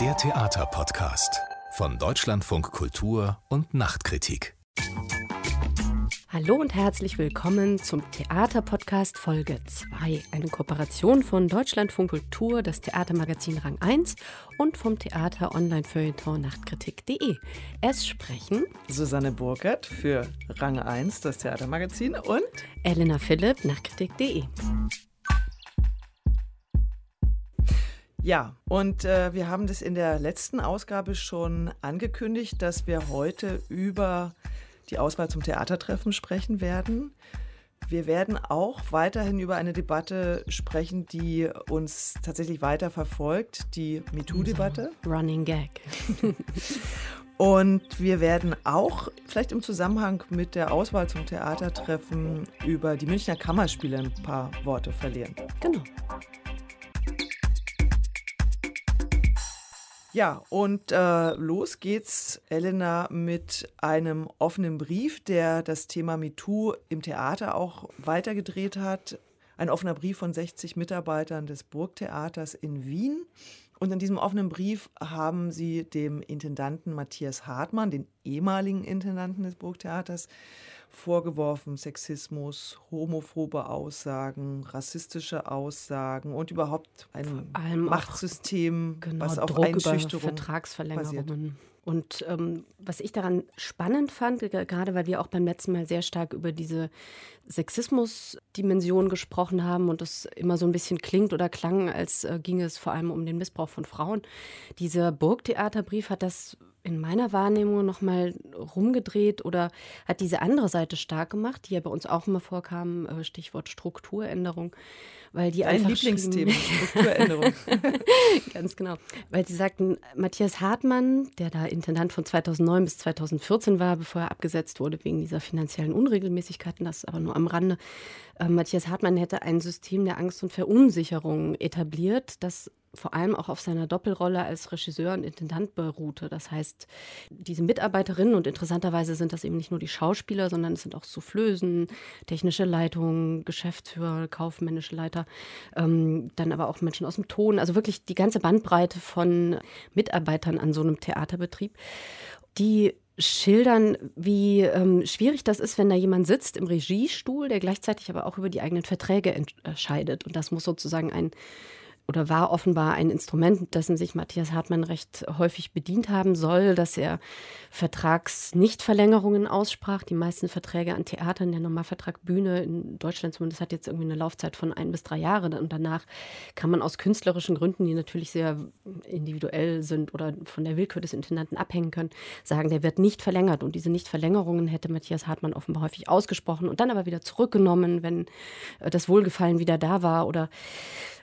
Der Theaterpodcast von Deutschlandfunk Kultur und Nachtkritik. Hallo und herzlich willkommen zum Theaterpodcast Folge 2, eine Kooperation von Deutschlandfunk Kultur, das Theatermagazin Rang 1 und vom Theater Online-Feuilleton Nachtkritik.de. Es sprechen Susanne Burkert für Rang 1, das Theatermagazin und Elena Philipp, Nachtkritik.de. Ja, und äh, wir haben das in der letzten Ausgabe schon angekündigt, dass wir heute über die Auswahl zum Theatertreffen sprechen werden. Wir werden auch weiterhin über eine Debatte sprechen, die uns tatsächlich weiter verfolgt, die MeToo-Debatte. Running Gag. Und wir werden auch vielleicht im Zusammenhang mit der Auswahl zum Theatertreffen über die Münchner Kammerspiele ein paar Worte verlieren. Genau. Ja, und äh, los geht's, Elena, mit einem offenen Brief, der das Thema MeToo im Theater auch weitergedreht hat. Ein offener Brief von 60 Mitarbeitern des Burgtheaters in Wien. Und in diesem offenen Brief haben sie dem Intendanten Matthias Hartmann, den ehemaligen Intendanten des Burgtheaters, vorgeworfen, Sexismus, homophobe Aussagen, rassistische Aussagen und überhaupt ein Machtsystem, genau, was auf Druck Einschüchterung über Vertragsverlängerungen. basiert. Und ähm, was ich daran spannend fand, ge- gerade weil wir auch beim letzten Mal sehr stark über diese Sexismus-Dimension gesprochen haben und es immer so ein bisschen klingt oder klang, als äh, ginge es vor allem um den Missbrauch von Frauen. Dieser Burgtheaterbrief hat das in meiner Wahrnehmung nochmal rumgedreht oder hat diese andere Seite stark gemacht, die ja bei uns auch immer vorkam, äh, Stichwort Strukturänderung, weil die Dein einfach Lieblingsthema, Strukturänderung. Ganz genau. Weil Sie sagten, Matthias Hartmann, der da Intendant von 2009 bis 2014 war, bevor er abgesetzt wurde wegen dieser finanziellen Unregelmäßigkeiten, das aber nur am Rande. Äh, Matthias Hartmann hätte ein System der Angst und Verunsicherung etabliert, das vor allem auch auf seiner Doppelrolle als Regisseur und Intendant beruhte. Das heißt, diese Mitarbeiterinnen und interessanterweise sind das eben nicht nur die Schauspieler, sondern es sind auch Soufflösen, technische Leitungen, Geschäftsführer, kaufmännische Leiter, ähm, dann aber auch Menschen aus dem Ton, also wirklich die ganze Bandbreite von Mitarbeitern an so einem Theaterbetrieb, die schildern, wie ähm, schwierig das ist, wenn da jemand sitzt im Regiestuhl, der gleichzeitig aber auch über die eigenen Verträge entscheidet. Und das muss sozusagen ein oder war offenbar ein Instrument, dessen sich Matthias Hartmann recht häufig bedient haben soll, dass er Vertragsnichtverlängerungen aussprach. Die meisten Verträge an Theatern, der Normalvertrag Bühne in Deutschland zumindest hat jetzt irgendwie eine Laufzeit von ein bis drei Jahre. Und danach kann man aus künstlerischen Gründen, die natürlich sehr individuell sind oder von der Willkür des Intendanten abhängen können, sagen, der wird nicht verlängert. Und diese Nichtverlängerungen hätte Matthias Hartmann offenbar häufig ausgesprochen und dann aber wieder zurückgenommen, wenn das Wohlgefallen wieder da war oder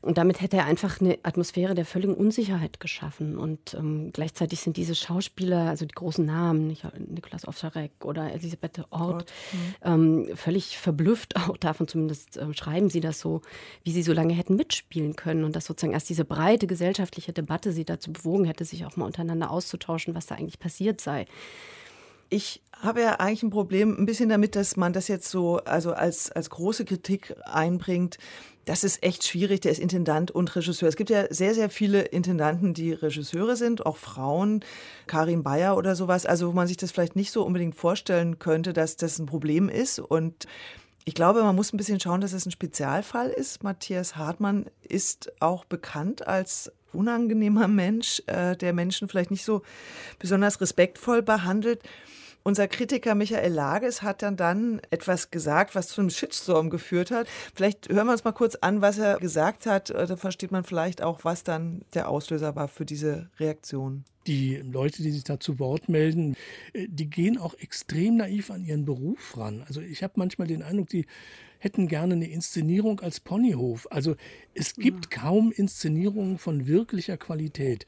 und damit hätte er einfach eine Atmosphäre der völligen Unsicherheit geschaffen. Und ähm, gleichzeitig sind diese Schauspieler, also die großen Namen, nicht, Nikolaus Ovcharek oder Elisabeth Ort, ähm, völlig verblüfft auch davon, zumindest ähm, schreiben sie das so, wie sie so lange hätten mitspielen können. Und dass sozusagen erst diese breite gesellschaftliche Debatte sie dazu bewogen hätte, sich auch mal untereinander auszutauschen, was da eigentlich passiert sei. Ich habe ja eigentlich ein Problem ein bisschen damit, dass man das jetzt so also als, als große Kritik einbringt. Das ist echt schwierig. Der ist Intendant und Regisseur. Es gibt ja sehr, sehr viele Intendanten, die Regisseure sind, auch Frauen, Karin Bayer oder sowas. Also wo man sich das vielleicht nicht so unbedingt vorstellen könnte, dass das ein Problem ist. Und ich glaube, man muss ein bisschen schauen, dass es ein Spezialfall ist. Matthias Hartmann ist auch bekannt als unangenehmer Mensch, äh, der Menschen vielleicht nicht so besonders respektvoll behandelt. Unser Kritiker Michael Lages hat dann dann etwas gesagt, was zu einem Shitstorm geführt hat. Vielleicht hören wir uns mal kurz an, was er gesagt hat. Da versteht man vielleicht auch, was dann der Auslöser war für diese Reaktion. Die Leute, die sich da zu Wort melden, äh, die gehen auch extrem naiv an ihren Beruf ran. Also ich habe manchmal den Eindruck, die hätten gerne eine Inszenierung als Ponyhof. Also es gibt kaum Inszenierungen von wirklicher Qualität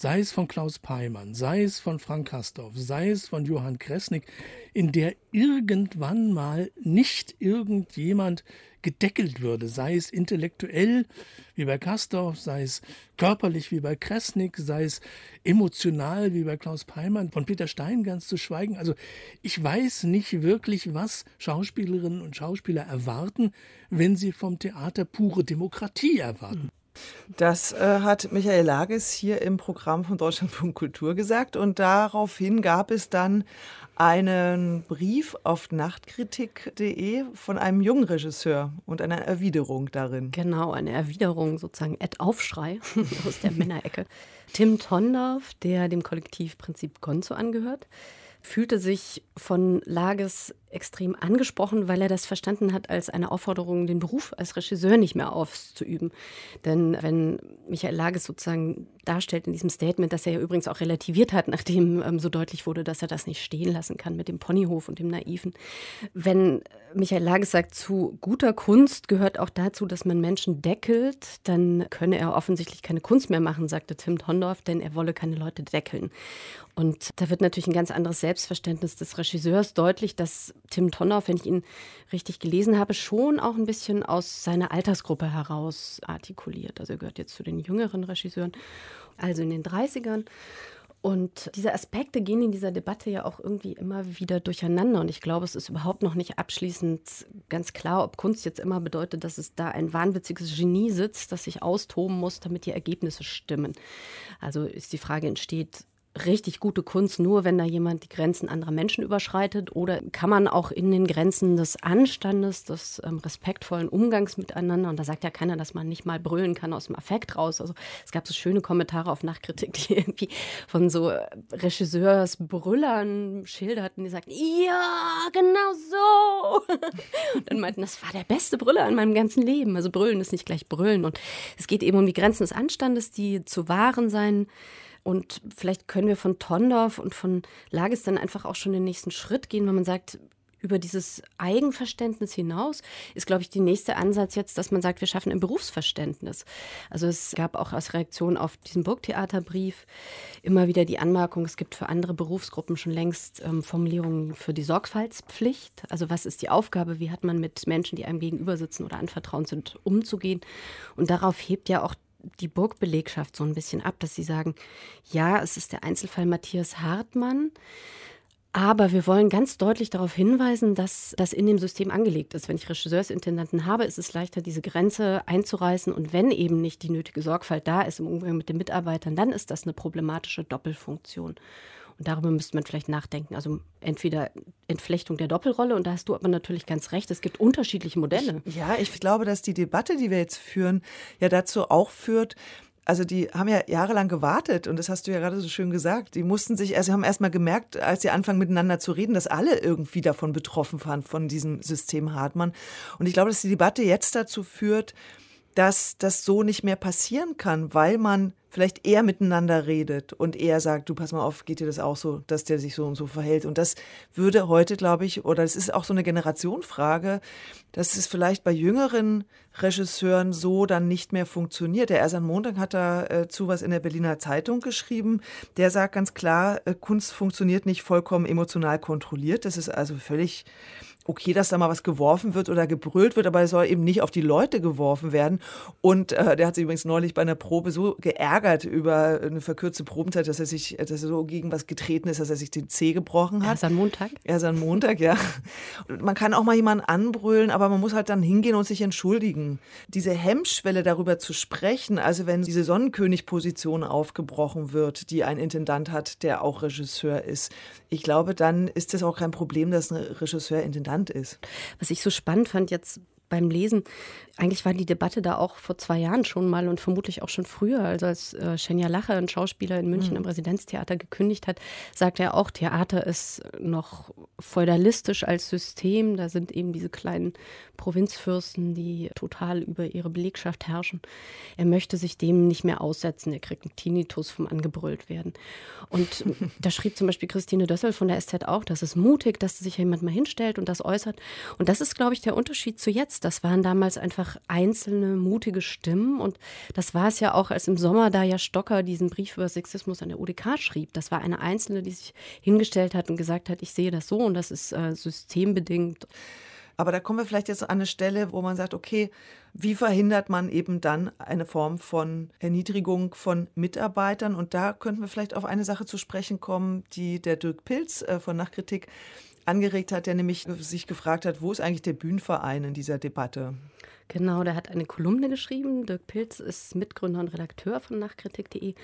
sei es von Klaus Peimann, sei es von Frank Kastorf, sei es von Johann Kresnik, in der irgendwann mal nicht irgendjemand gedeckelt würde, sei es intellektuell wie bei Kastorf, sei es körperlich wie bei Kresnik, sei es emotional wie bei Klaus Peimann, von Peter Stein ganz zu schweigen. Also ich weiß nicht wirklich, was Schauspielerinnen und Schauspieler erwarten, wenn sie vom Theater pure Demokratie erwarten. Das äh, hat Michael Lages hier im Programm von Deutschlandfunk Kultur gesagt und daraufhin gab es dann einen Brief auf nachtkritik.de von einem jungen Regisseur und einer Erwiderung darin. Genau, eine Erwiderung sozusagen Ed Aufschrei aus der Männerecke. Tim Tondorf, der dem Kollektiv Prinzip Gonzo angehört, fühlte sich von Lages extrem angesprochen, weil er das verstanden hat als eine Aufforderung, den Beruf als Regisseur nicht mehr auszuüben. Denn wenn Michael Lages sozusagen darstellt in diesem Statement, dass er ja übrigens auch relativiert hat, nachdem ähm, so deutlich wurde, dass er das nicht stehen lassen kann mit dem Ponyhof und dem Naiven. Wenn Michael Lages sagt, zu guter Kunst gehört auch dazu, dass man Menschen deckelt, dann könne er offensichtlich keine Kunst mehr machen, sagte Tim Tondorf, denn er wolle keine Leute deckeln. Und da wird natürlich ein ganz anderes Selbstverständnis des Regisseurs deutlich, dass Tim Tonnoff, wenn ich ihn richtig gelesen habe, schon auch ein bisschen aus seiner Altersgruppe heraus artikuliert. Also er gehört jetzt zu den jüngeren Regisseuren, also in den 30ern. Und diese Aspekte gehen in dieser Debatte ja auch irgendwie immer wieder durcheinander. Und ich glaube, es ist überhaupt noch nicht abschließend ganz klar, ob Kunst jetzt immer bedeutet, dass es da ein wahnwitziges Genie sitzt, das sich austoben muss, damit die Ergebnisse stimmen. Also ist die Frage, entsteht richtig gute Kunst nur, wenn da jemand die Grenzen anderer Menschen überschreitet? Oder kann man auch in den Grenzen des Anstandes, des ähm, respektvollen Umgangs miteinander, und da sagt ja keiner, dass man nicht mal brüllen kann aus dem Affekt raus. Also es gab so schöne Kommentare auf Nachkritik, die irgendwie von so Regisseursbrüllern schilderten, die sagten, ja, genau so. und dann meinten, das war der beste Brüller in meinem ganzen Leben. Also brüllen ist nicht gleich brüllen. Und es geht eben um die Grenzen des Anstandes, die zu wahren sein und vielleicht können wir von Tondorf und von Lages dann einfach auch schon den nächsten Schritt gehen, wenn man sagt, über dieses Eigenverständnis hinaus ist, glaube ich, der nächste Ansatz jetzt, dass man sagt, wir schaffen ein Berufsverständnis. Also es gab auch als Reaktion auf diesen Burgtheaterbrief immer wieder die Anmerkung, es gibt für andere Berufsgruppen schon längst ähm, Formulierungen für die Sorgfaltspflicht. Also was ist die Aufgabe, wie hat man mit Menschen, die einem gegenüber sitzen oder anvertraut sind, umzugehen? Und darauf hebt ja auch die Burgbelegschaft so ein bisschen ab, dass sie sagen, ja, es ist der Einzelfall Matthias Hartmann, aber wir wollen ganz deutlich darauf hinweisen, dass das in dem System angelegt ist. Wenn ich Regisseursintendanten habe, ist es leichter, diese Grenze einzureißen. Und wenn eben nicht die nötige Sorgfalt da ist im Umgang mit den Mitarbeitern, dann ist das eine problematische Doppelfunktion. Und darüber müsste man vielleicht nachdenken. Also entweder Entflechtung der Doppelrolle, und da hast du aber natürlich ganz recht, es gibt unterschiedliche Modelle. Ich, ja, ich glaube, dass die Debatte, die wir jetzt führen, ja dazu auch führt, also die haben ja jahrelang gewartet und das hast du ja gerade so schön gesagt. Die mussten sich, also sie haben erst mal gemerkt, als sie anfangen miteinander zu reden, dass alle irgendwie davon betroffen waren, von diesem System Hartmann. Und ich glaube, dass die Debatte jetzt dazu führt, dass das so nicht mehr passieren kann, weil man vielleicht eher miteinander redet und eher sagt, du pass mal auf, geht dir das auch so, dass der sich so und so verhält. Und das würde heute, glaube ich, oder es ist auch so eine Generationfrage, dass es vielleicht bei jüngeren Regisseuren so dann nicht mehr funktioniert. Der Ersan Montag hat dazu äh, was in der Berliner Zeitung geschrieben. Der sagt ganz klar, äh, Kunst funktioniert nicht vollkommen emotional kontrolliert. Das ist also völlig okay, dass da mal was geworfen wird oder gebrüllt wird, aber es soll eben nicht auf die Leute geworfen werden. Und äh, der hat sich übrigens neulich bei einer Probe so geärgert über eine verkürzte Probenzeit, dass er sich, dass er so gegen was getreten ist, dass er sich den Zeh gebrochen hat. Erst am Montag? Erst am Montag, ja. Man kann auch mal jemanden anbrüllen, aber man muss halt dann hingehen und sich entschuldigen. Diese Hemmschwelle darüber zu sprechen, also wenn diese Sonnenkönig-Position aufgebrochen wird, die ein Intendant hat, der auch Regisseur ist, ich glaube, dann ist das auch kein Problem, dass ein Regisseur Intendant Land ist. Was ich so spannend fand jetzt beim Lesen, eigentlich war die Debatte da auch vor zwei Jahren schon mal und vermutlich auch schon früher. Also als äh, Schenja Lache, ein Schauspieler in München mhm. am Residenztheater, gekündigt hat, sagte er auch, Theater ist noch feudalistisch als System. Da sind eben diese kleinen Provinzfürsten, die total über ihre Belegschaft herrschen. Er möchte sich dem nicht mehr aussetzen. Er kriegt einen Tinnitus vom angebrüllt werden. Und da schrieb zum Beispiel Christine Dössel von der SZ auch, das ist mutig, dass sich jemand mal hinstellt und das äußert. Und das ist, glaube ich, der Unterschied zu jetzt. Das waren damals einfach einzelne mutige Stimmen. Und das war es ja auch, als im Sommer da ja Stocker diesen Brief über Sexismus an der UDK schrieb. Das war eine Einzelne, die sich hingestellt hat und gesagt hat, ich sehe das so und das ist äh, systembedingt. Aber da kommen wir vielleicht jetzt an eine Stelle, wo man sagt, okay, wie verhindert man eben dann eine Form von Erniedrigung von Mitarbeitern? Und da könnten wir vielleicht auf eine Sache zu sprechen kommen, die der Dirk Pilz äh, von Nachkritik angeregt hat, der nämlich sich gefragt hat, wo ist eigentlich der Bühnenverein in dieser Debatte? Genau, der hat eine Kolumne geschrieben. Dirk Pilz ist Mitgründer und Redakteur von Nachkritik.de.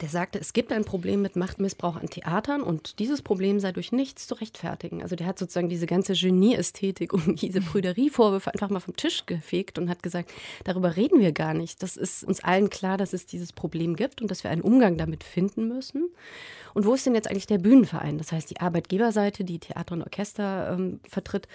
Der sagte, es gibt ein Problem mit Machtmissbrauch an Theatern und dieses Problem sei durch nichts zu rechtfertigen. Also der hat sozusagen diese ganze Genie-Ästhetik und diese Prüderie-Vorwürfe einfach mal vom Tisch gefegt und hat gesagt, darüber reden wir gar nicht. Das ist uns allen klar, dass es dieses Problem gibt und dass wir einen Umgang damit finden müssen. Und wo ist denn jetzt eigentlich der Bühnenverein? Das heißt, die Arbeitgeberseite, die Theater und Orchester ähm, vertritt.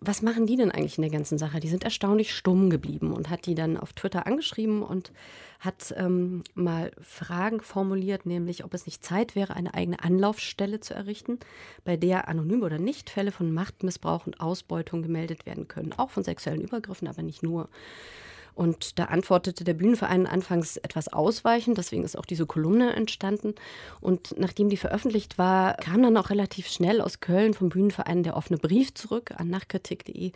Was machen die denn eigentlich in der ganzen Sache? Die sind erstaunlich stumm geblieben und hat die dann auf Twitter angeschrieben und hat ähm, mal Fragen formuliert, nämlich ob es nicht Zeit wäre, eine eigene Anlaufstelle zu errichten, bei der anonym oder nicht Fälle von Machtmissbrauch und Ausbeutung gemeldet werden können, auch von sexuellen Übergriffen, aber nicht nur. Und da antwortete der Bühnenverein anfangs etwas ausweichend, deswegen ist auch diese Kolumne entstanden. Und nachdem die veröffentlicht war, kam dann auch relativ schnell aus Köln vom Bühnenverein der offene Brief zurück an nachkritik.de,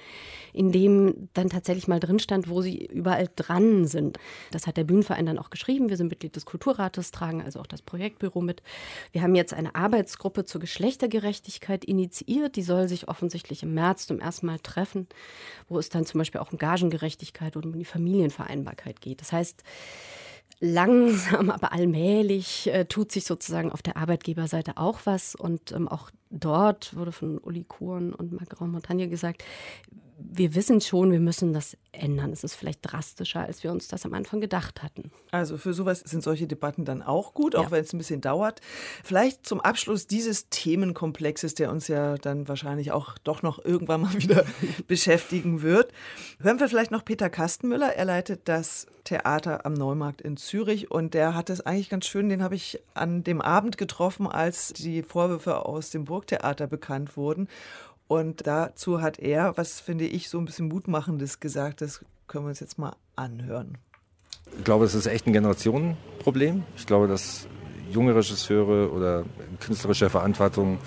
in dem dann tatsächlich mal drin stand, wo sie überall dran sind. Das hat der Bühnenverein dann auch geschrieben. Wir sind Mitglied des Kulturrates, tragen also auch das Projektbüro mit. Wir haben jetzt eine Arbeitsgruppe zur Geschlechtergerechtigkeit initiiert. Die soll sich offensichtlich im März zum ersten Mal treffen, wo es dann zum Beispiel auch um Gagengerechtigkeit und um die Familie Familienvereinbarkeit geht. Das heißt, langsam, aber allmählich äh, tut sich sozusagen auf der Arbeitgeberseite auch was. Und ähm, auch dort wurde von Uli Kuhn und Marc Montagne gesagt, wir wissen schon, wir müssen das ändern. Es ist vielleicht drastischer, als wir uns das am Anfang gedacht hatten. Also für sowas sind solche Debatten dann auch gut, auch ja. wenn es ein bisschen dauert. Vielleicht zum Abschluss dieses Themenkomplexes, der uns ja dann wahrscheinlich auch doch noch irgendwann mal wieder beschäftigen wird. Hören wir vielleicht noch Peter Kastenmüller. Er leitet das Theater am Neumarkt in Zürich und der hat es eigentlich ganz schön, den habe ich an dem Abend getroffen, als die Vorwürfe aus dem Burgtheater bekannt wurden. Und dazu hat er, was finde ich so ein bisschen Mutmachendes gesagt, das können wir uns jetzt mal anhören. Ich glaube, es ist echt ein Generationenproblem. Ich glaube, dass junge Regisseure oder künstlerische Verantwortung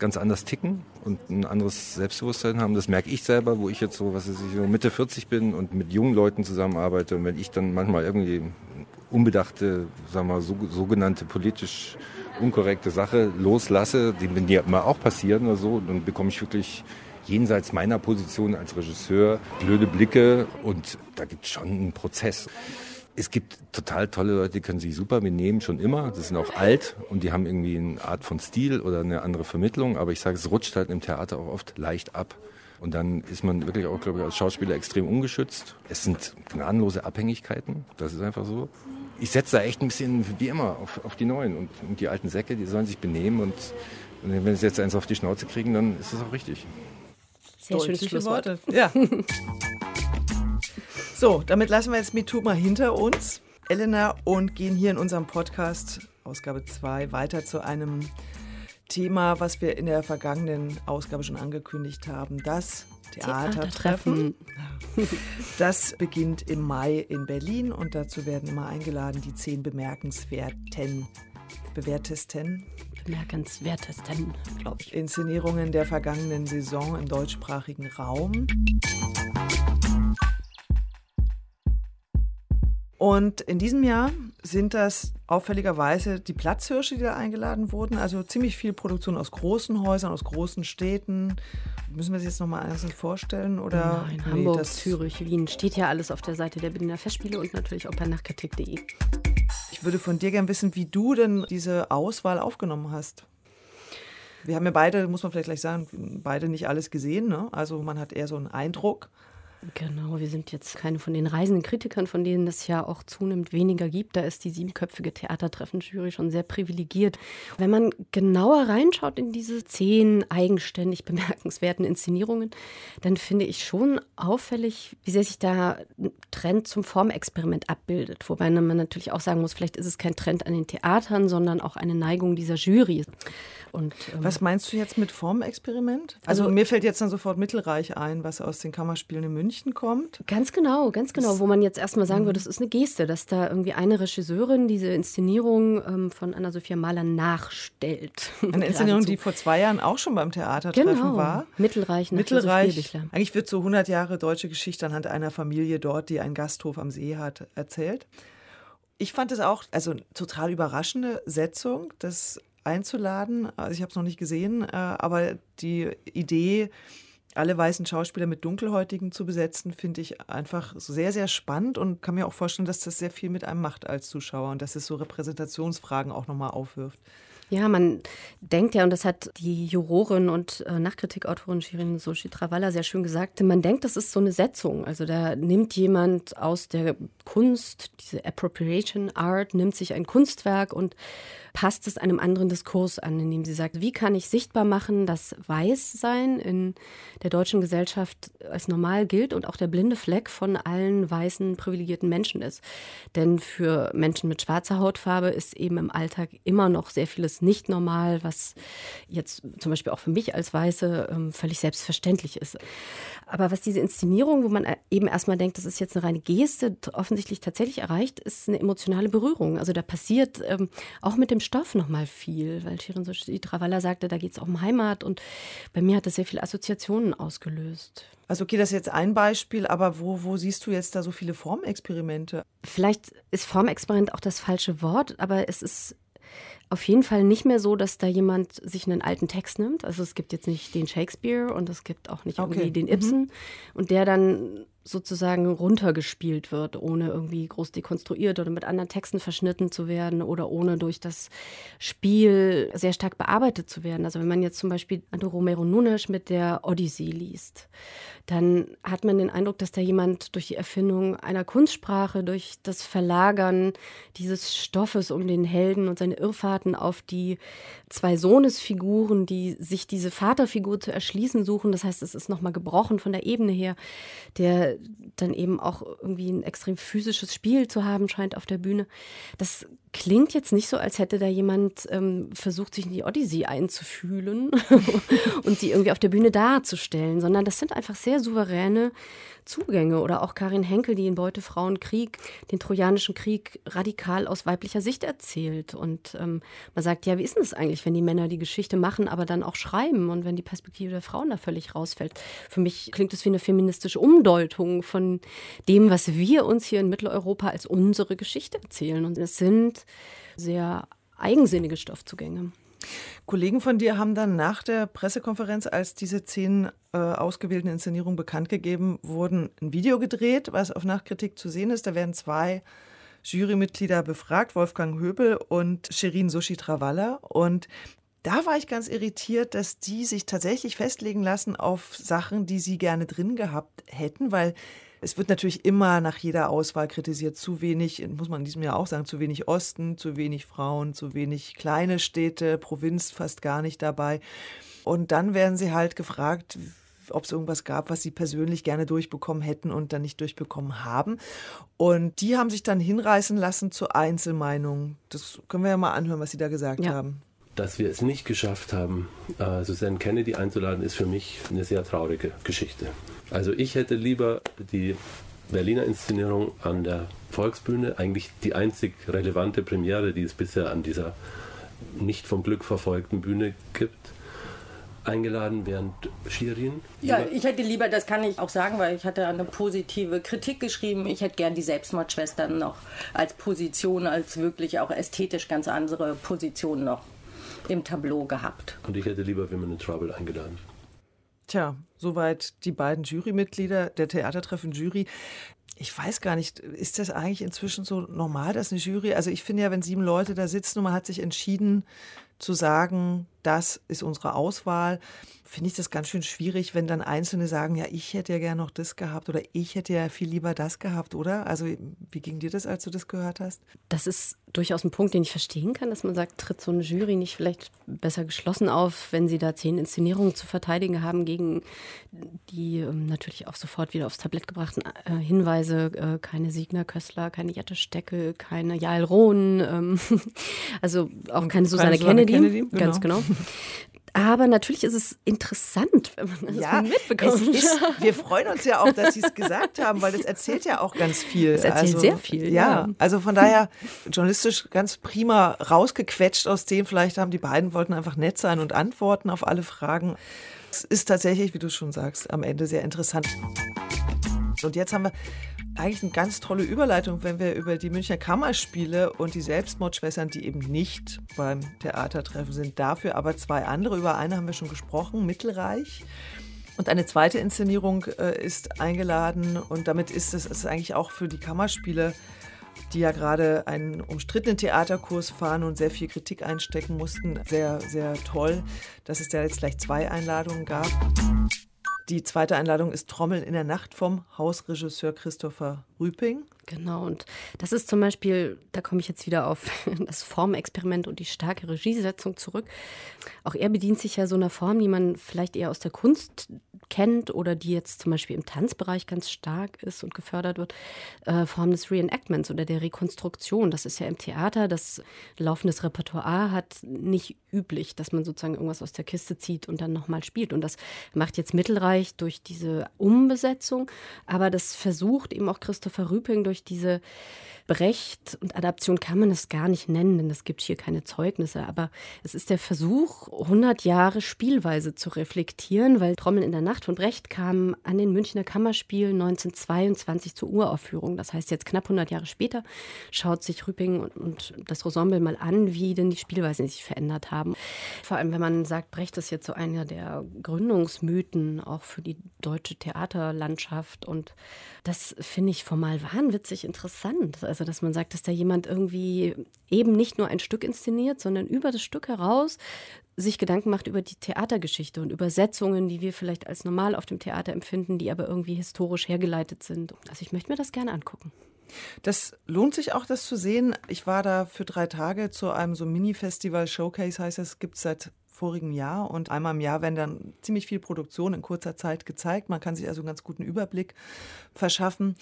ganz anders ticken und ein anderes Selbstbewusstsein haben. Das merke ich selber, wo ich jetzt so, was weiß ich, so Mitte 40 bin und mit jungen Leuten zusammenarbeite. Und wenn ich dann manchmal irgendwie unbedachte, sagen wir mal, so, sogenannte politisch unkorrekte Sache loslasse, die mir immer auch passieren oder so, dann bekomme ich wirklich jenseits meiner Position als Regisseur blöde Blicke und da gibt es schon einen Prozess. Es gibt total tolle Leute, die können sich super benehmen, schon immer. Das sind auch alt und die haben irgendwie eine Art von Stil oder eine andere Vermittlung. Aber ich sage, es rutscht halt im Theater auch oft leicht ab. Und dann ist man wirklich auch, glaube ich, als Schauspieler extrem ungeschützt. Es sind gnadenlose Abhängigkeiten, das ist einfach so ich setze da echt ein bisschen, wie immer, auf, auf die Neuen. Und, und, die alten Säcke, die sollen sich benehmen. Und, und wenn sie jetzt eins auf die Schnauze kriegen, dann ist das auch richtig. Sehr schönes Schlusswort. Worte. Ja. so, damit lassen wir jetzt MeToo mal hinter uns, Elena, und gehen hier in unserem Podcast, Ausgabe 2, weiter zu einem Thema, was wir in der vergangenen Ausgabe schon angekündigt haben. Das Theatertreffen. Das beginnt im Mai in Berlin und dazu werden immer eingeladen die zehn bemerkenswerten, bewährtesten, bemerkenswertesten, glaube ich, Inszenierungen der vergangenen Saison im deutschsprachigen Raum. Und in diesem Jahr sind das auffälligerweise die Platzhirsche, die da eingeladen wurden. Also ziemlich viel Produktion aus großen Häusern, aus großen Städten. Müssen wir sich jetzt nochmal einzeln vorstellen? Oder Nein, nee, Hamburg, Zürich, Wien. Steht ja alles auf der Seite der Berliner Festspiele und natürlich auch bei nachkritik.de. Ich würde von dir gerne wissen, wie du denn diese Auswahl aufgenommen hast. Wir haben ja beide, muss man vielleicht gleich sagen, beide nicht alles gesehen. Ne? Also man hat eher so einen Eindruck. Genau, wir sind jetzt keine von den reisenden Kritikern, von denen es ja auch zunehmend weniger gibt. Da ist die siebenköpfige Theatertreffen-Jury schon sehr privilegiert. Wenn man genauer reinschaut in diese zehn eigenständig bemerkenswerten Inszenierungen, dann finde ich schon auffällig, wie sehr sich da ein Trend zum Formexperiment abbildet. Wobei man natürlich auch sagen muss, vielleicht ist es kein Trend an den Theatern, sondern auch eine Neigung dieser Jury. Und, ähm, was meinst du jetzt mit Formexperiment? Also, also, mir fällt jetzt dann sofort Mittelreich ein, was aus den Kammerspielen in München kommt. Ganz genau, ganz genau. Wo man jetzt erstmal sagen würde, das ist eine Geste, dass da irgendwie eine Regisseurin diese Inszenierung ähm, von Anna-Sophia Mahler nachstellt. Eine Inszenierung, die vor zwei Jahren auch schon beim Theatertreffen genau. war. Mittelreich, Mittelreich. Eigentlich wird so 100 Jahre deutsche Geschichte anhand einer Familie dort, die einen Gasthof am See hat, erzählt. Ich fand es auch, also total überraschende Setzung. Das einzuladen. Also ich habe es noch nicht gesehen, äh, aber die Idee, alle weißen Schauspieler mit Dunkelhäutigen zu besetzen, finde ich einfach sehr, sehr spannend und kann mir auch vorstellen, dass das sehr viel mit einem macht als Zuschauer und dass es so Repräsentationsfragen auch nochmal aufwirft. Ja, man denkt ja, und das hat die Jurorin und äh, Nachkritikautorin Shirin Soshi Travalla sehr schön gesagt, man denkt, das ist so eine Setzung. Also da nimmt jemand aus der Kunst, diese Appropriation Art, nimmt sich ein Kunstwerk und passt es einem anderen Diskurs an, indem sie sagt, wie kann ich sichtbar machen, dass Weißsein in der deutschen Gesellschaft als normal gilt und auch der blinde Fleck von allen weißen privilegierten Menschen ist. Denn für Menschen mit schwarzer Hautfarbe ist eben im Alltag immer noch sehr vieles nicht normal, was jetzt zum Beispiel auch für mich als Weiße ähm, völlig selbstverständlich ist. Aber was diese Inszenierung, wo man eben erstmal denkt, das ist jetzt eine reine Geste, offensichtlich tatsächlich erreicht, ist eine emotionale Berührung. Also da passiert ähm, auch mit dem Stoff nochmal viel, weil Shirin Travalla sagte, da geht es auch um Heimat und bei mir hat das sehr viele Assoziationen ausgelöst. Also okay, das ist jetzt ein Beispiel, aber wo, wo siehst du jetzt da so viele Formexperimente? Vielleicht ist Formexperiment auch das falsche Wort, aber es ist auf jeden Fall nicht mehr so, dass da jemand sich einen alten Text nimmt. Also es gibt jetzt nicht den Shakespeare und es gibt auch nicht okay. irgendwie den Ibsen mhm. und der dann sozusagen runtergespielt wird, ohne irgendwie groß dekonstruiert oder mit anderen Texten verschnitten zu werden oder ohne durch das Spiel sehr stark bearbeitet zu werden. Also wenn man jetzt zum Beispiel Anto Romero Nunes mit der Odyssee liest, dann hat man den Eindruck, dass da jemand durch die Erfindung einer Kunstsprache, durch das Verlagern dieses Stoffes um den Helden und seine Irrfahrten auf die zwei Sohnesfiguren, die sich diese Vaterfigur zu erschließen suchen, das heißt, es ist nochmal gebrochen von der Ebene her, der dann eben auch irgendwie ein extrem physisches Spiel zu haben scheint auf der Bühne. Das klingt jetzt nicht so, als hätte da jemand ähm, versucht, sich in die Odyssee einzufühlen und sie irgendwie auf der Bühne darzustellen, sondern das sind einfach sehr souveräne Zugänge. Oder auch Karin Henkel, die in Beutefrauenkrieg den Trojanischen Krieg radikal aus weiblicher Sicht erzählt. Und ähm, man sagt, ja, wie ist denn das eigentlich, wenn die Männer die Geschichte machen, aber dann auch schreiben und wenn die Perspektive der Frauen da völlig rausfällt? Für mich klingt es wie eine feministische Umdeutung von dem, was wir uns hier in Mitteleuropa als unsere Geschichte erzählen. Und es sind sehr eigensinnige Stoffzugänge. Kollegen von dir haben dann nach der Pressekonferenz, als diese zehn äh, ausgewählten Inszenierungen bekannt gegeben wurden, ein Video gedreht, was auf Nachkritik zu sehen ist. Da werden zwei Jurymitglieder befragt, Wolfgang Höbel und Shirin Sushi Travalla. Und da war ich ganz irritiert, dass die sich tatsächlich festlegen lassen auf Sachen, die sie gerne drin gehabt hätten, weil es wird natürlich immer nach jeder Auswahl kritisiert, zu wenig, muss man in diesem Jahr auch sagen, zu wenig Osten, zu wenig Frauen, zu wenig kleine Städte, Provinz fast gar nicht dabei. Und dann werden sie halt gefragt, ob es irgendwas gab, was sie persönlich gerne durchbekommen hätten und dann nicht durchbekommen haben. Und die haben sich dann hinreißen lassen zu Einzelmeinungen. Das können wir ja mal anhören, was sie da gesagt ja. haben. Dass wir es nicht geschafft haben, äh, Susanne Kennedy einzuladen, ist für mich eine sehr traurige Geschichte. Also ich hätte lieber die Berliner Inszenierung an der Volksbühne, eigentlich die einzig relevante Premiere, die es bisher an dieser nicht vom Glück verfolgten Bühne gibt, eingeladen, während Shirin. Ja, ich hätte lieber, das kann ich auch sagen, weil ich hatte eine positive Kritik geschrieben. Ich hätte gern die Selbstmordschwestern noch als Position, als wirklich auch ästhetisch ganz andere Position noch im Tableau gehabt. Und ich hätte lieber Women in Trouble eingeladen. Tja, soweit die beiden Jurymitglieder der Theatertreffen Jury. Ich weiß gar nicht, ist das eigentlich inzwischen so normal, dass eine Jury, also ich finde ja, wenn sieben Leute da sitzen und man hat sich entschieden zu sagen, das ist unsere Auswahl, finde ich das ganz schön schwierig, wenn dann Einzelne sagen, ja, ich hätte ja gerne noch das gehabt oder ich hätte ja viel lieber das gehabt, oder? Also wie ging dir das, als du das gehört hast? Das ist durchaus ein Punkt, den ich verstehen kann, dass man sagt, tritt so eine Jury nicht vielleicht besser geschlossen auf, wenn sie da zehn Inszenierungen zu verteidigen haben gegen die ähm, natürlich auch sofort wieder aufs Tablett gebrachten äh, Hinweise, äh, keine Signer Köstler, keine Jette Steckel, keine Jael Rohn, ähm, also auch keine, keine Susanne, Kennedy, Kennedy genau. ganz genau. Aber natürlich ist es interessant, wenn man das ja, mitbekommt. Ist, wir freuen uns ja auch, dass Sie es gesagt haben, weil das erzählt ja auch ganz viel. Es erzählt also, sehr viel. Ja, ja, also von daher journalistisch ganz prima rausgequetscht aus dem. Vielleicht haben die beiden wollten einfach nett sein und antworten auf alle Fragen. Es ist tatsächlich, wie du schon sagst, am Ende sehr interessant. Und jetzt haben wir eigentlich eine ganz tolle Überleitung, wenn wir über die Münchner Kammerspiele und die Selbstmordschwestern, die eben nicht beim Theatertreffen sind, dafür aber zwei andere. Über eine haben wir schon gesprochen, Mittelreich. Und eine zweite Inszenierung äh, ist eingeladen und damit ist es ist eigentlich auch für die Kammerspiele, die ja gerade einen umstrittenen Theaterkurs fahren und sehr viel Kritik einstecken mussten, sehr, sehr toll, dass es da jetzt gleich zwei Einladungen gab. Die zweite Einladung ist Trommeln in der Nacht vom Hausregisseur Christopher Rüping. Genau, und das ist zum Beispiel, da komme ich jetzt wieder auf das Formexperiment und die starke Regiesetzung zurück. Auch er bedient sich ja so einer Form, die man vielleicht eher aus der Kunst kennt oder die jetzt zum Beispiel im Tanzbereich ganz stark ist und gefördert wird, äh, Form des Reenactments oder der Rekonstruktion. Das ist ja im Theater, das laufendes Repertoire hat, nicht üblich, dass man sozusagen irgendwas aus der Kiste zieht und dann nochmal spielt. Und das macht jetzt Mittelreich durch diese Umbesetzung, aber das versucht eben auch Christopher Rüping durch diese Brecht und Adaption kann man es gar nicht nennen, denn es gibt hier keine Zeugnisse. Aber es ist der Versuch, 100 Jahre Spielweise zu reflektieren, weil Trommeln in der Nacht von Brecht kam an den Münchner Kammerspielen 1922 zur Uraufführung. Das heißt, jetzt knapp 100 Jahre später schaut sich Rüping und, und das Ensemble mal an, wie denn die Spielweisen sich verändert haben. Vor allem, wenn man sagt, Brecht ist jetzt so einer der Gründungsmythen auch für die deutsche Theaterlandschaft. Und das finde ich formal wahnwitzig interessant. Also, dass man sagt, dass da jemand irgendwie eben nicht nur ein Stück inszeniert, sondern über das Stück heraus sich Gedanken macht über die Theatergeschichte und Übersetzungen, die wir vielleicht als normal auf dem Theater empfinden, die aber irgendwie historisch hergeleitet sind. Also ich möchte mir das gerne angucken. Das lohnt sich auch, das zu sehen. Ich war da für drei Tage zu einem so Mini-Festival, Showcase heißt es, gibt es seit vorigen Jahr und einmal im Jahr werden dann ziemlich viel Produktion in kurzer Zeit gezeigt. Man kann sich also einen ganz guten Überblick verschaffen.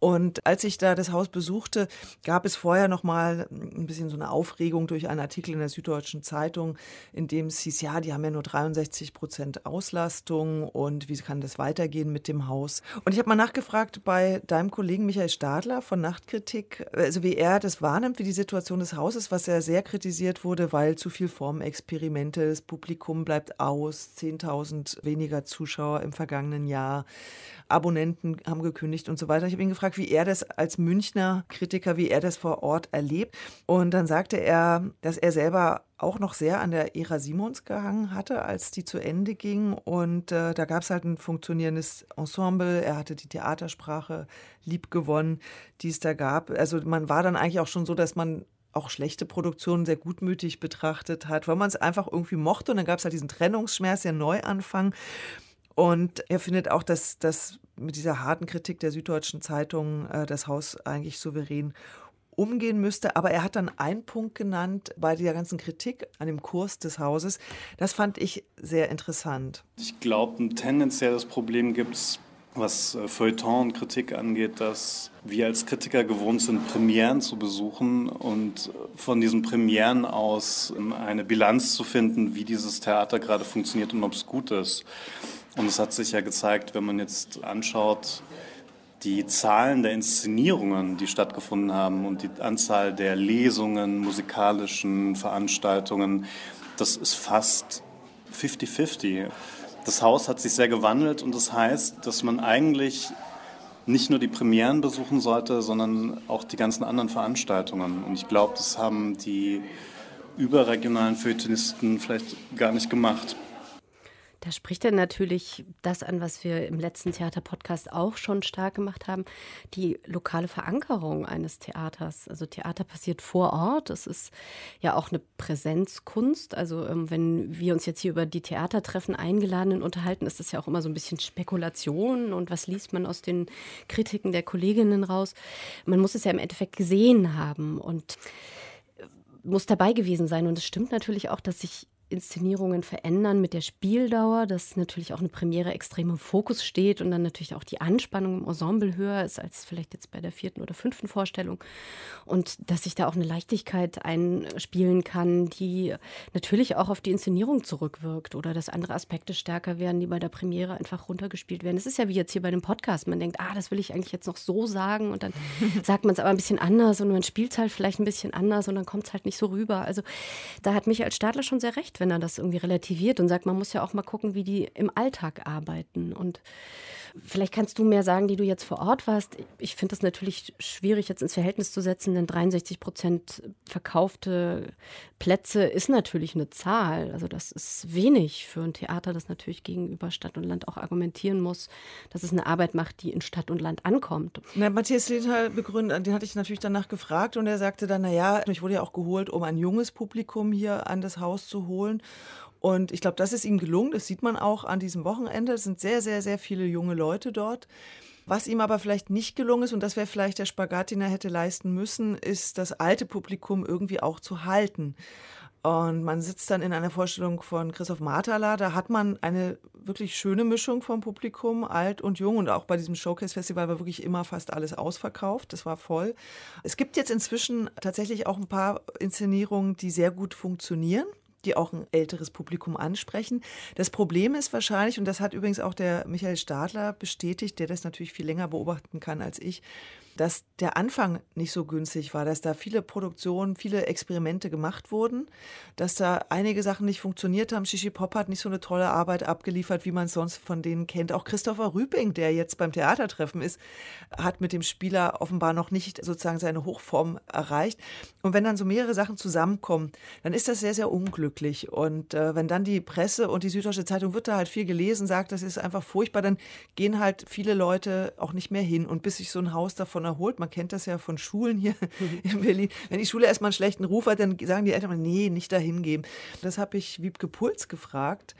Und als ich da das Haus besuchte, gab es vorher noch mal ein bisschen so eine Aufregung durch einen Artikel in der Süddeutschen Zeitung, in dem es hieß, ja, die haben ja nur 63 Prozent Auslastung und wie kann das weitergehen mit dem Haus? Und ich habe mal nachgefragt bei deinem Kollegen Michael Stadler von Nachtkritik, also wie er das wahrnimmt, wie die Situation des Hauses, was ja sehr kritisiert wurde, weil zu viel Formexperimente, das Publikum bleibt aus, 10.000 weniger Zuschauer im vergangenen Jahr, Abonnenten haben gekündigt und so weiter. Ich habe ihn gefragt, wie er das als Münchner Kritiker, wie er das vor Ort erlebt. Und dann sagte er, dass er selber auch noch sehr an der Ära Simons gehangen hatte, als die zu Ende ging. Und äh, da gab es halt ein funktionierendes Ensemble. Er hatte die Theatersprache lieb gewonnen, die es da gab. Also man war dann eigentlich auch schon so, dass man auch schlechte Produktionen sehr gutmütig betrachtet hat, weil man es einfach irgendwie mochte. Und dann gab es halt diesen Trennungsschmerz, den Neuanfang. Und er findet auch, dass, dass mit dieser harten Kritik der Süddeutschen Zeitung äh, das Haus eigentlich souverän umgehen müsste. Aber er hat dann einen Punkt genannt bei dieser ganzen Kritik an dem Kurs des Hauses. Das fand ich sehr interessant. Ich glaube, ein tendenzielles Problem gibt es was äh, Feuilleton und Kritik angeht, dass wir als Kritiker gewohnt sind, Premieren zu besuchen und von diesen Premieren aus ähm, eine Bilanz zu finden, wie dieses Theater gerade funktioniert und ob es gut ist. Und es hat sich ja gezeigt, wenn man jetzt anschaut, die Zahlen der Inszenierungen, die stattgefunden haben und die Anzahl der Lesungen, musikalischen Veranstaltungen, das ist fast 50-50 das Haus hat sich sehr gewandelt und das heißt, dass man eigentlich nicht nur die Premieren besuchen sollte, sondern auch die ganzen anderen Veranstaltungen. Und ich glaube, das haben die überregionalen Feuilletonisten vielleicht gar nicht gemacht. Da spricht er natürlich das an, was wir im letzten Theater-Podcast auch schon stark gemacht haben, die lokale Verankerung eines Theaters. Also Theater passiert vor Ort. Es ist ja auch eine Präsenzkunst. Also ähm, wenn wir uns jetzt hier über die Theatertreffen Eingeladenen unterhalten, ist das ja auch immer so ein bisschen Spekulation und was liest man aus den Kritiken der Kolleginnen raus. Man muss es ja im Endeffekt gesehen haben und muss dabei gewesen sein. Und es stimmt natürlich auch, dass sich Inszenierungen verändern mit der Spieldauer, dass natürlich auch eine Premiere extrem im Fokus steht und dann natürlich auch die Anspannung im Ensemble höher ist als vielleicht jetzt bei der vierten oder fünften Vorstellung und dass sich da auch eine Leichtigkeit einspielen kann, die natürlich auch auf die Inszenierung zurückwirkt oder dass andere Aspekte stärker werden, die bei der Premiere einfach runtergespielt werden. Es ist ja wie jetzt hier bei dem Podcast, man denkt, ah, das will ich eigentlich jetzt noch so sagen und dann sagt man es aber ein bisschen anders und man spielt es halt vielleicht ein bisschen anders und dann kommt es halt nicht so rüber. Also da hat mich als Stadler schon sehr recht, wenn er das irgendwie relativiert und sagt, man muss ja auch mal gucken, wie die im Alltag arbeiten. Und Vielleicht kannst du mehr sagen, die du jetzt vor Ort warst. Ich finde das natürlich schwierig jetzt ins Verhältnis zu setzen, denn 63 Prozent verkaufte Plätze ist natürlich eine Zahl. Also das ist wenig für ein Theater, das natürlich gegenüber Stadt und Land auch argumentieren muss, dass es eine Arbeit macht, die in Stadt und Land ankommt. Na, Matthias Lindhal begründet, den hatte ich natürlich danach gefragt und er sagte dann, naja, ich wurde ja auch geholt, um ein junges Publikum hier an das Haus zu holen. Und ich glaube, das ist ihm gelungen. Das sieht man auch an diesem Wochenende. Es sind sehr, sehr, sehr viele junge Leute dort. Was ihm aber vielleicht nicht gelungen ist, und das wäre vielleicht der Spagat, den er hätte leisten müssen, ist das alte Publikum irgendwie auch zu halten. Und man sitzt dann in einer Vorstellung von Christoph Martala. Da hat man eine wirklich schöne Mischung vom Publikum, alt und jung. Und auch bei diesem Showcase-Festival war wirklich immer fast alles ausverkauft. Das war voll. Es gibt jetzt inzwischen tatsächlich auch ein paar Inszenierungen, die sehr gut funktionieren die auch ein älteres Publikum ansprechen. Das Problem ist wahrscheinlich, und das hat übrigens auch der Michael Stadler bestätigt, der das natürlich viel länger beobachten kann als ich, dass der Anfang nicht so günstig war, dass da viele Produktionen, viele Experimente gemacht wurden, dass da einige Sachen nicht funktioniert haben. Shishi Pop hat nicht so eine tolle Arbeit abgeliefert, wie man es sonst von denen kennt. Auch Christopher Rüping, der jetzt beim Theatertreffen ist, hat mit dem Spieler offenbar noch nicht sozusagen seine Hochform erreicht. Und wenn dann so mehrere Sachen zusammenkommen, dann ist das sehr, sehr unglücklich. Und äh, wenn dann die Presse und die Süddeutsche Zeitung wird da halt viel gelesen, sagt, das ist einfach furchtbar, dann gehen halt viele Leute auch nicht mehr hin. Und bis sich so ein Haus davon erholt. Man kennt das ja von Schulen hier in Berlin. Wenn die Schule erstmal einen schlechten Ruf hat, dann sagen die Eltern, nee, nicht dahin geben. Das habe ich Wiebke Puls gefragt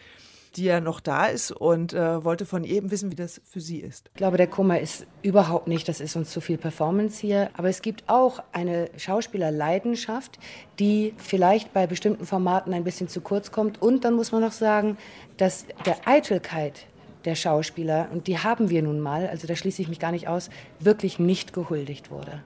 die ja noch da ist und äh, wollte von ihr eben wissen, wie das für sie ist. Ich glaube, der Kummer ist überhaupt nicht, das ist uns zu viel Performance hier. Aber es gibt auch eine Schauspielerleidenschaft, die vielleicht bei bestimmten Formaten ein bisschen zu kurz kommt. Und dann muss man noch sagen, dass der Eitelkeit der Schauspieler, und die haben wir nun mal, also da schließe ich mich gar nicht aus, wirklich nicht gehuldigt wurde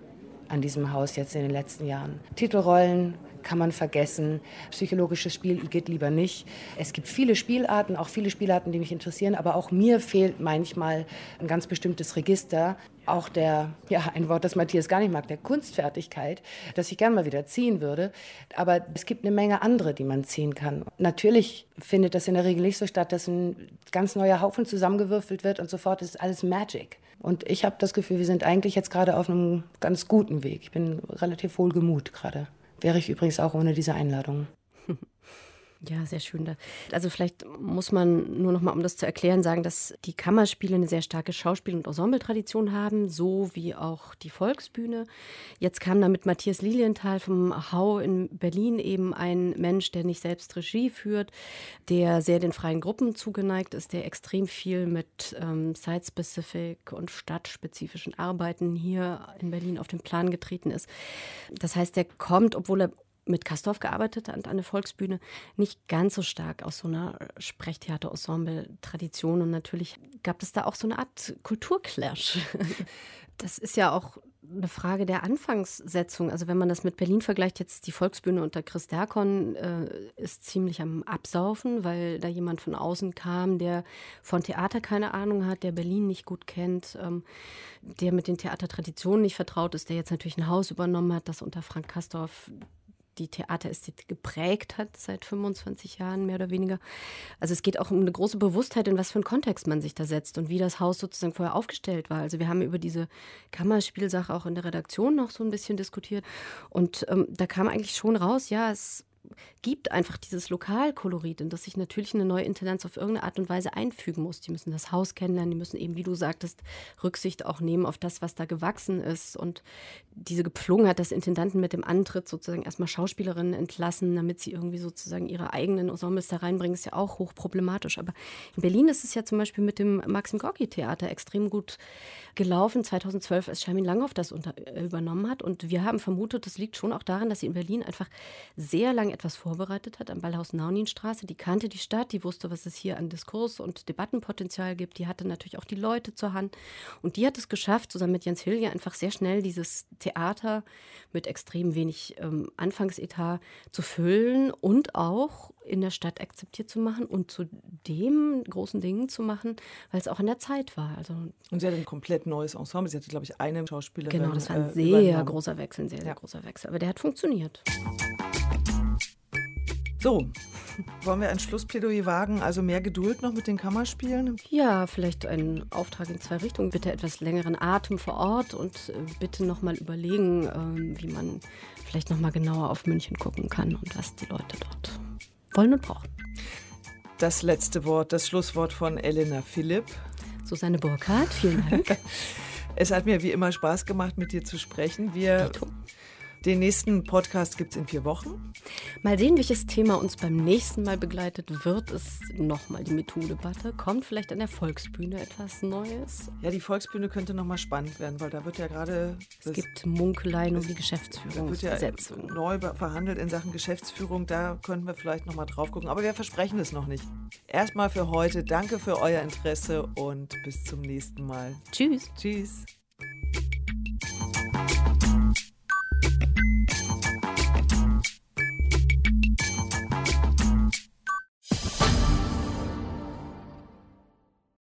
an diesem Haus jetzt in den letzten Jahren. Titelrollen kann man vergessen. Psychologisches Spiel geht lieber nicht. Es gibt viele Spielarten, auch viele Spielarten, die mich interessieren, aber auch mir fehlt manchmal ein ganz bestimmtes Register. Auch der, ja, ein Wort, das Matthias gar nicht mag, der Kunstfertigkeit, das ich gerne mal wieder ziehen würde. Aber es gibt eine Menge andere, die man ziehen kann. Natürlich findet das in der Regel nicht so statt, dass ein ganz neuer Haufen zusammengewürfelt wird und sofort ist alles Magic. Und ich habe das Gefühl, wir sind eigentlich jetzt gerade auf einem ganz guten Weg. Ich bin relativ wohlgemut gerade. Wäre ich übrigens auch ohne diese Einladung. Ja, sehr schön. Also vielleicht muss man nur noch mal, um das zu erklären, sagen, dass die Kammerspiele eine sehr starke Schauspiel- und Ensembletradition haben, so wie auch die Volksbühne. Jetzt kam da mit Matthias Lilienthal vom Hau in Berlin eben ein Mensch, der nicht selbst Regie führt, der sehr den freien Gruppen zugeneigt ist, der extrem viel mit ähm, Site-Specific und stadtspezifischen Arbeiten hier in Berlin auf den Plan getreten ist. Das heißt, der kommt, obwohl er mit Kastorf gearbeitet an der Volksbühne, nicht ganz so stark aus so einer Sprechtheater-Ensemble-Tradition. Und natürlich gab es da auch so eine Art Kulturclash. Das ist ja auch eine Frage der Anfangssetzung. Also wenn man das mit Berlin vergleicht, jetzt die Volksbühne unter Chris Derkon äh, ist ziemlich am Absaufen, weil da jemand von außen kam, der von Theater keine Ahnung hat, der Berlin nicht gut kennt, ähm, der mit den Theatertraditionen nicht vertraut ist, der jetzt natürlich ein Haus übernommen hat, das unter Frank Kastorf die Theaterästhetik geprägt hat seit 25 Jahren, mehr oder weniger. Also es geht auch um eine große Bewusstheit, in was für einen Kontext man sich da setzt und wie das Haus sozusagen vorher aufgestellt war. Also wir haben über diese Kammerspielsache auch in der Redaktion noch so ein bisschen diskutiert. Und ähm, da kam eigentlich schon raus, ja, es gibt einfach dieses Lokalkolorit, in das sich natürlich eine neue Intendanz auf irgendeine Art und Weise einfügen muss. Die müssen das Haus kennenlernen, die müssen eben, wie du sagtest, Rücksicht auch nehmen auf das, was da gewachsen ist. Und diese Gepflogenheit, dass Intendanten mit dem Antritt sozusagen erstmal Schauspielerinnen entlassen, damit sie irgendwie sozusagen ihre eigenen Ensembles da reinbringen, ist ja auch hochproblematisch. Aber in Berlin ist es ja zum Beispiel mit dem Maxim Gorki Theater extrem gut gelaufen. 2012, als Charmin Langhoff das unter, äh, übernommen hat. Und wir haben vermutet, das liegt schon auch daran, dass sie in Berlin einfach sehr lange etwas vorbereitet hat am Ballhaus Nauninstraße. Die kannte die Stadt, die wusste, was es hier an Diskurs und Debattenpotenzial gibt. Die hatte natürlich auch die Leute zur Hand. Und die hat es geschafft, zusammen mit Jens Hilge einfach sehr schnell dieses Theater mit extrem wenig ähm, Anfangsetat zu füllen und auch in der Stadt akzeptiert zu machen und zu dem großen Dingen zu machen, weil es auch in der Zeit war. Also und sie hatte ein komplett neues Ensemble. Sie hatte, glaube ich, eine Schauspielerin. Genau, das war ein äh, sehr übernommen. großer Wechsel, ein sehr, sehr ja. großer Wechsel. Aber der hat funktioniert. So, Wollen wir ein Schlussplädoyer wagen? Also mehr Geduld noch mit den Kammerspielen? Ja, vielleicht ein Auftrag in zwei Richtungen. Bitte etwas längeren Atem vor Ort und äh, bitte nochmal überlegen, ähm, wie man vielleicht nochmal genauer auf München gucken kann und was die Leute dort wollen und brauchen. Das letzte Wort, das Schlusswort von Elena Philipp. Susanne Burkhardt, vielen Dank. es hat mir wie immer Spaß gemacht, mit dir zu sprechen. Wir. Den nächsten Podcast gibt es in vier Wochen. Mal sehen, welches Thema uns beim nächsten Mal begleitet. Wird es nochmal die MeToo-Debatte? Kommt vielleicht an der Volksbühne etwas Neues? Ja, die Volksbühne könnte nochmal spannend werden, weil da wird ja gerade. Es gibt Munkeleien um die Geschäftsführung. Da wird ja neu verhandelt in Sachen Geschäftsführung. Da könnten wir vielleicht nochmal drauf gucken. Aber wir versprechen es noch nicht. Erstmal für heute. Danke für euer Interesse und bis zum nächsten Mal. Tschüss. Tschüss.